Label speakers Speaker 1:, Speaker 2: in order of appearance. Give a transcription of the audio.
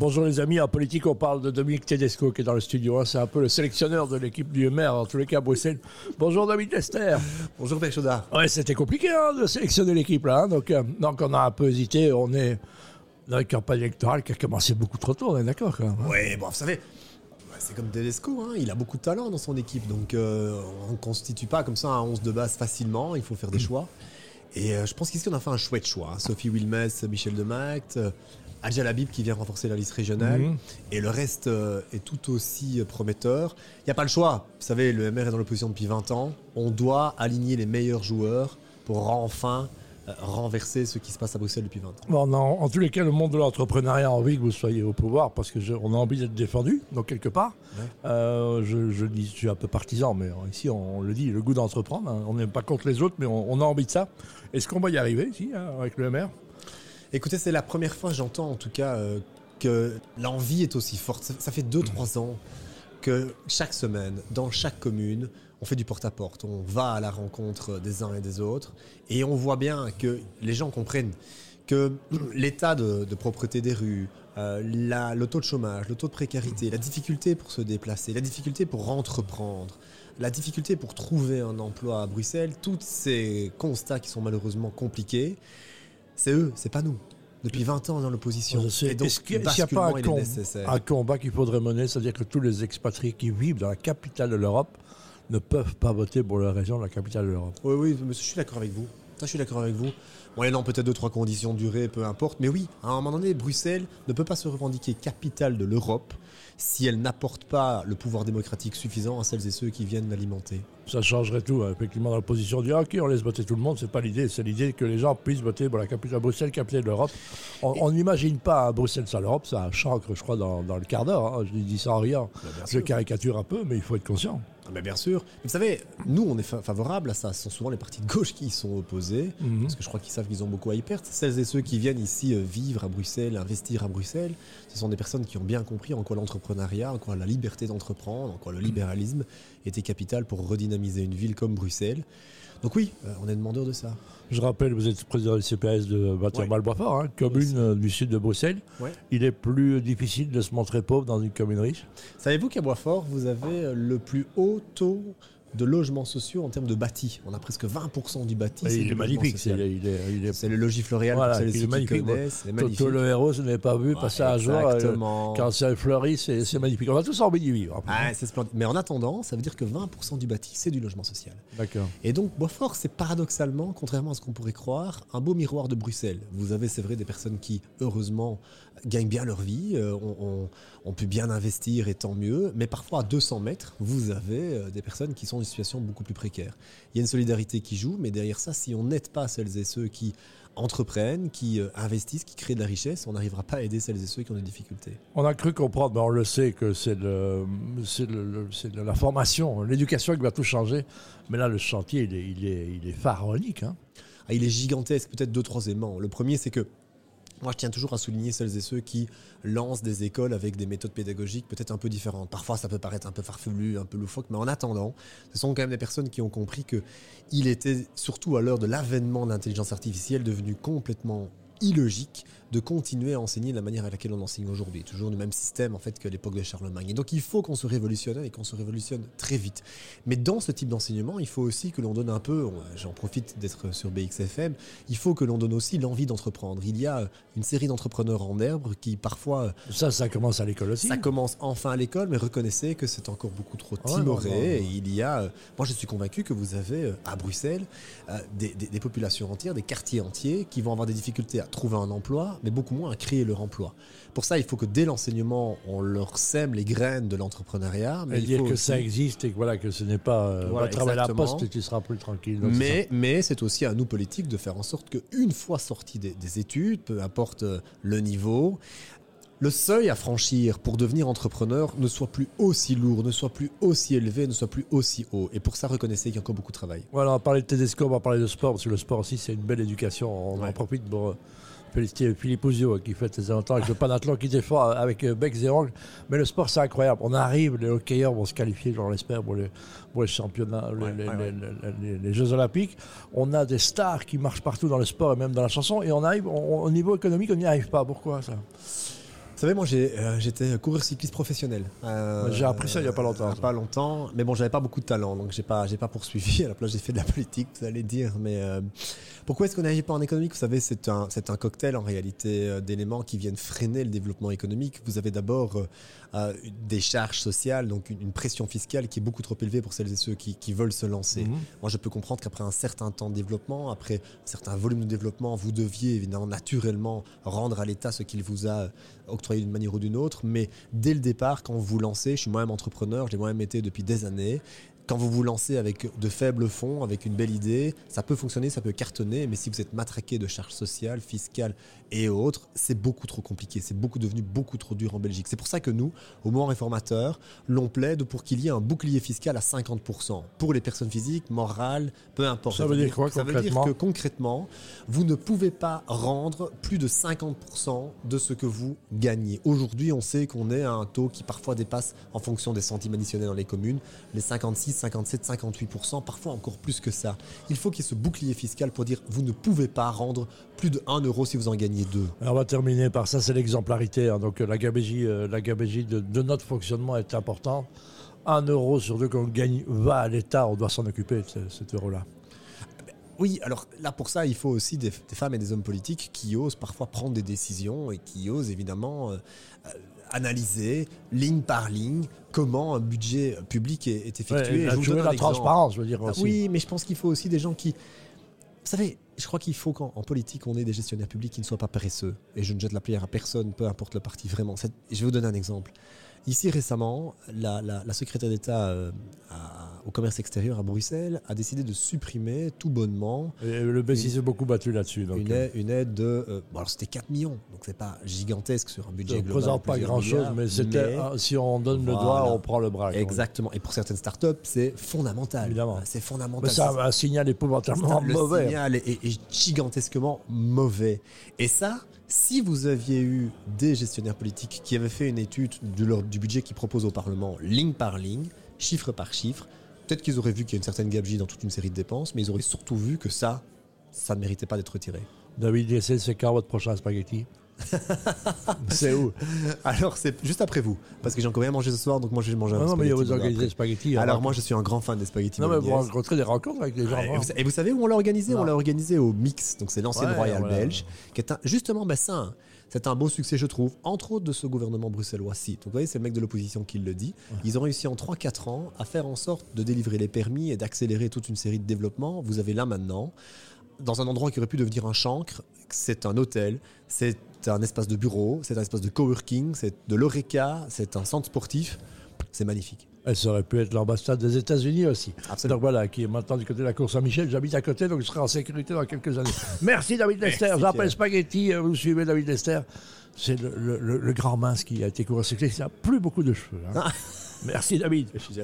Speaker 1: Bonjour les amis, en politique on parle de Dominique Tedesco qui est dans le studio. hein. C'est un peu le sélectionneur de l'équipe du maire, en tous les cas à Bruxelles. Bonjour David Lester.
Speaker 2: Bonjour Chaudard.
Speaker 1: Ouais, c'était compliqué hein, de sélectionner l'équipe là. hein. Donc, euh, donc on a un peu hésité. On est dans une campagne électorale qui a commencé beaucoup trop tôt, on est d'accord quand même. hein.
Speaker 2: Ouais, bon, vous savez, c'est comme Tedesco, hein, il a beaucoup de talent dans son équipe, donc euh, on ne constitue pas comme ça un 11 de base facilement, il faut faire des choix. Et euh, je pense qu'ici on a fait un chouette choix. Sophie Wilmès, Michel Demact, Labib qui vient renforcer la liste régionale, et le reste euh, est tout aussi euh, prometteur. Il n'y a pas le choix, vous savez, le MR est dans l'opposition depuis 20 ans, on doit aligner les meilleurs joueurs pour enfin euh, renverser ce qui se passe à Bruxelles depuis 20 ans.
Speaker 1: Bon, en, en tous les cas, le monde de l'entrepreneuriat a envie que vous soyez au pouvoir parce que je- on a envie d'être défendu, donc quelque part.
Speaker 2: Ouais.
Speaker 1: Euh, je, je dis, je suis un peu partisan, mais ici on, le dit, le goût d'entreprendre. hein. On n'est pas contre les autres, mais on, on a envie de ça. Est-ce qu'on va y arriver ici hein, avec le MR
Speaker 2: Écoutez, c'est la première fois, j'entends en tout cas, euh, que l'envie est aussi forte. Ça, ça fait 2-3 ans que chaque semaine, dans chaque commune, on fait du porte-à-porte. On va à la rencontre des uns et des autres. Et on voit bien que les gens comprennent que l'état de, de propreté des rues, euh, la- le taux de chômage, le taux de précarité, la difficulté pour se déplacer, la difficulté pour entreprendre, la difficulté pour trouver un emploi à Bruxelles, tous ces constats qui sont malheureusement compliqués, c'est eux, c'est pas nous. Depuis 20 ans dans l'opposition. Et donc,
Speaker 1: Est-ce qu'il n'y a pas un, com- combat qu'il faudrait mener C'est-à-dire que tous les expatriés qui vivent dans la capitale de l'Europe ne peuvent pas voter pour la région de la capitale de l'Europe.
Speaker 2: Oui, oui, monsieur, je suis d'accord avec vous. Ça, je suis d'accord avec vous. Moyennant peut-être deux, trois conditions de durée, peu importe. Mais oui, à un moment donné, Bruxelles ne peut pas se revendiquer capitale de l'Europe si elle n'apporte pas le pouvoir démocratique suffisant à celles et ceux qui viennent l'alimenter.
Speaker 1: Ça changerait tout. hein. Effectivement, dans l'opposition, on dit ah, ok, on laisse voter tout le monde. C'est pas l'idée. C'est l'idée que les gens puissent voter pour la capitale Bruxelles, capitale de l'Europe. On n'imagine pas à Bruxelles sans l'Europe. Ça chancre, je crois, dans, dans le quart d'heure. hein. Je dis ça en rien.
Speaker 2: bien
Speaker 1: Je caricature un peu, mais il faut être conscient.
Speaker 2: Ah, mais bien sûr. Mais vous savez, nous, on est fa- favorable à ça. Ce sont souvent les partis de gauche qui y sont opposés.
Speaker 1: Mhm.
Speaker 2: Parce que je crois qu'ils savent qu'ils ont beaucoup à y perdre. Celles et ceux qui viennent ici euh, vivre à Bruxelles, investir à Bruxelles, ce sont des personnes qui ont bien compris en quoi l'entrepreneuriat, en quoi la liberté d'entreprendre, en quoi le libéralisme était capital pour redynamiser une ville comme Bruxelles. Donc oui, euh, on est demandeur de ça.
Speaker 1: Je rappelle, vous êtes président du CPS de bâtiment
Speaker 2: Ouais.
Speaker 1: Hein, commune euh, du sud de Bruxelles.
Speaker 2: Ouais.
Speaker 1: Il est plus difficile de se montrer pauvre dans une commune riche.
Speaker 2: Savez-vous qu'à Boisfort, vous avez le plus haut taux de logements sociaux en termes de bâti On a presque 20% du bâti.
Speaker 1: Il est magnifique. c'est-
Speaker 2: social.
Speaker 1: Il est, il est-
Speaker 2: C'est le logis floréal
Speaker 1: Voilà, magnifique.
Speaker 2: C'est magnifique.
Speaker 1: Toto le héros, je n'avais pas vu
Speaker 2: Ouais,
Speaker 1: passer un jour. euh, quand c'est fleuri, c'est magnifique. On a tous envie d'y vivre. après.
Speaker 2: Ah, c'est splendide. Mais en attendant, ça veut dire que 20% du bâti, c'est du logement social.
Speaker 1: D'accord.
Speaker 2: Et donc, Boisfort, c'est paradoxalement, contrairement à ce qu'on pourrait croire, un beau miroir de Bruxelles. Vous avez, c'est vrai, des personnes qui, heureusement, gagnent bien leur vie, euh, ont, ont- ont pu bien investir et tant mieux. Mais parfois, à 200 mètres, vous avez euh, des personnes qui sont une situation beaucoup plus précaire. Il y a une solidarité qui joue, mais derrière ça, si on n'aide pas celles et ceux qui entreprennent, qui euh, investissent, qui créent de la richesse, on n'arrivera pas à aider celles et ceux qui ont des difficultés.
Speaker 1: On a cru comprendre, mais on le sait, que c'est le, le- le- la formation, l'éducation qui va tout changer. Mais là, le chantier, il est, il est, il est pharaonique. hein.
Speaker 2: Ah, il est gigantesque, peut-être deux, trois éléments. Le premier, c'est que moi, je tiens toujours à souligner celles et ceux qui lancent des écoles avec des méthodes pédagogiques peut-être un peu différentes. Parfois, ça peut paraître un peu farfelu, un peu loufoque, mais en attendant, ce sont quand même des personnes qui ont compris que il était, surtout à l'heure de l'avènement de l'intelligence artificielle, devenu complètement illogique de continuer à enseigner de la manière à laquelle on enseigne aujourd'hui. Toujours le même système en fait qu'à l'époque de Charlemagne. Et donc il faut qu'on se révolutionne et qu'on se révolutionne très vite. Mais dans ce type d'enseignement, il faut aussi que l'on donne un peu, j'en profite d'être sur BXFM, il faut que l'on donne aussi l'envie d'entreprendre. Il y a une série d'entrepreneurs en herbe qui parfois,
Speaker 1: Ça, ça commence à l'école aussi.
Speaker 2: ça commence enfin à l'école, mais reconnaissez que c'est encore beaucoup trop timoré.
Speaker 1: ouais, ouais.
Speaker 2: Et il y a, euh, moi je suis convaincu que vous avez euh, à Bruxelles euh, des, des- des populations entières, des quartiers entiers qui vont avoir des difficultés à trouver un emploi, mais beaucoup moins à créer leur emploi. Pour ça, il faut que dès l'enseignement, on leur sème les graines de l'entrepreneuriat. Mais
Speaker 1: Et
Speaker 2: il
Speaker 1: dire
Speaker 2: faut
Speaker 1: que
Speaker 2: aussi-
Speaker 1: ça existe et que, voilà, que ce n'est pas. Euh,
Speaker 2: Voilà,
Speaker 1: va travailler à la poste et tu seras plus tranquille. Donc,
Speaker 2: Mais, mais c'est aussi à nous politiques de faire en sorte qu'une fois sortis des, des études, peu importe euh, le niveau, le seuil à franchir pour devenir entrepreneur ne soit plus aussi lourd, ne soit plus aussi élevé, ne soit plus aussi haut. Et pour ça, reconnaissez qu'il y a encore beaucoup de travail.
Speaker 1: Voilà, on va parler de Tedesco, on va parler de sport, parce que le sport aussi, c'est une belle éducation. On en profite pour euh, féliciter Philippe Ouzio, qui fait ses longtemps avec le panathlon qui défend avec euh, et ongles. Mais le sport, c'est incroyable. On arrive, les hockeyeurs vont se qualifier, j'en l'espère, pour les, pour les championnats, les-
Speaker 2: Ouais,
Speaker 1: les,
Speaker 2: ouais, ouais.
Speaker 1: les- les- les Jeux Olympiques. On a des stars qui marchent partout dans le sport et même dans la chanson. Et on arrive, on- au niveau économique, on n'y arrive pas. Pourquoi ça?
Speaker 2: Savez, moi euh, j'étais coureur cycliste professionnel. Euh,
Speaker 1: J'ai appris ça il y a pas longtemps,
Speaker 2: euh. Pas longtemps, mais bon, j'avais pas beaucoup de talent, donc j'ai pas, j'ai pas poursuivi. À la place, j'ai fait de la politique, vous allez dire. Mais euh, pourquoi est-ce qu'on n'agit pas en économique? Vous savez, c'est un, c'est un cocktail en réalité d'éléments qui viennent freiner le développement économique. Vous avez d'abord des charges sociales, donc une, une pression fiscale qui est beaucoup trop élevée pour celles et ceux qui, qui veulent se lancer.
Speaker 1: Mhm.
Speaker 2: Moi, je peux comprendre qu'après un certain temps de développement, après un certain volume de développement, vous deviez évidemment naturellement rendre à l'État ce qu'il vous a octroyé d'une manière ou d'une autre. Mais dès le départ, quand vous lancez, je suis moi-même entrepreneur, je l'ai moi-même été depuis des années. Quand vous vous lancez avec de faibles fonds, avec une belle idée, ça peut fonctionner, ça peut cartonner, mais si vous êtes matraqué de charges sociales, fiscales et autres, c'est beaucoup trop compliqué. C'est beaucoup devenu beaucoup trop dur en Belgique. C'est pour ça que nous, au mouvement réformateur, l'on plaide pour qu'il y ait un bouclier fiscal à 50% pour les personnes physiques, morales, peu importe.
Speaker 1: Ça veut dire quoi,
Speaker 2: Ça veut dire que concrètement, vous ne pouvez pas rendre plus de 50% de ce que vous gagnez. Aujourd'hui, on sait qu'on est à un taux qui parfois dépasse, en fonction des centimes additionnés dans les communes, les 56, 57, 58%, parfois encore plus que ça. Il faut qu'il y ait ce bouclier fiscal pour dire vous ne pouvez pas rendre plus de 1 euro si vous en gagnez 2.
Speaker 1: Alors, on va terminer par ça, c'est l'exemplarité. hein. Donc euh, la gabégie, euh, la gabégie de, de notre fonctionnement est importante. Un euro sur deux qu'on gagne va à l'État, on doit s'en occuper cet euro-là.
Speaker 2: Oui, alors là pour ça, il faut aussi des, des femmes et des hommes politiques qui osent parfois prendre des décisions et qui osent évidemment euh, analyser ligne par ligne comment un budget public est, est effectué.
Speaker 1: Ouais,
Speaker 2: je vous donne
Speaker 1: la transparence, je veux dire aussi.
Speaker 2: Oui, mais je pense qu'il faut aussi des gens qui. Vous savez, je crois qu'il faut qu'en en politique, on ait des gestionnaires publics qui ne soient pas paresseux. Et je ne jette la pierre à personne, peu importe le parti, vraiment. Je vais vous donner un exemple. Ici, récemment, la, la- la secrétaire d'État euh, à- au commerce extérieur à Bruxelles a décidé de supprimer tout bonnement
Speaker 1: Et le B6 s'est beaucoup battu là-dessus.
Speaker 2: Une
Speaker 1: euh,
Speaker 2: aide, une aide de. euh, bon, alors c'était 4 millions, donc c'est pas gigantesque sur un budget
Speaker 1: ça ne représente pas grand-chose, mais c'était
Speaker 2: mais-
Speaker 1: ah, si on donne le doigt, on prend le bras.
Speaker 2: Exactement. Et pour certaines startups, c'est fondamental.
Speaker 1: Évidemment.
Speaker 2: C'est fondamental.
Speaker 1: Mais ça
Speaker 2: C'est-
Speaker 1: un signal épouvantablement
Speaker 2: le
Speaker 1: mauvais.
Speaker 2: signal est, est- est gigantesquement mauvais. Et ça, si vous aviez eu des gestionnaires politiques qui avaient fait une étude du budget qu'ils proposent au Parlement, ligne par ligne, chiffre par chiffre, peut-être qu'ils auraient vu qu'il y a une certaine gabegie dans toute une série de dépenses, mais ils auraient surtout vu que ça, ça ne méritait pas d'être retiré.
Speaker 1: David c'est quand votre prochain spaghetti? C'est où
Speaker 2: Alors, c'est juste après vous, parce que j'ai encore rien mangé ce soir, donc moi je vais manger un
Speaker 1: Non, non, mais
Speaker 2: spaghetti
Speaker 1: vous
Speaker 2: après.
Speaker 1: des spaghettis.
Speaker 2: Alors, moi, je suis un grand fan des spaghettis.
Speaker 1: Non, mais vous rencontrez des rencontres avec des gens.
Speaker 2: Et
Speaker 1: hein.
Speaker 2: vous, et vous savez où on l'a organisé?
Speaker 1: Non.
Speaker 2: On l'a organisé au Mix, donc c'est l'ancienne
Speaker 1: Ouais,
Speaker 2: Royale
Speaker 1: voilà.
Speaker 2: belge, qui est un- justement ben, ça, c'est un beau succès, je trouve, entre autres de ce gouvernement bruxellois-ci. Donc vous voyez, c'est le mec de l'opposition qui le dit. Ils ont réussi en 3-4 ans à faire en sorte de délivrer les permis et d'accélérer toute une série de développements. Vous avez là maintenant, dans un endroit qui aurait pu devenir un chancre, c'est un hôtel, c'est un espace de bureau, c'est un espace de coworking, c'est de l'Oreca, c'est un centre sportif. C'est magnifique.
Speaker 1: Elle aurait pu être l'ambassade des États-Unis aussi.
Speaker 2: Absolument.
Speaker 1: Donc voilà, qui est maintenant du côté de la cour Saint-Michel. J'habite à côté, donc je serai en sécurité dans quelques années. Merci David Lester. J'appelle. Spaghetti. euh, Vous suivez David Lester. C'est le, le- le- le grand mince qui a été cycliste. Il n'a plus beaucoup de cheveux. hein. Merci David.
Speaker 2: Je suis.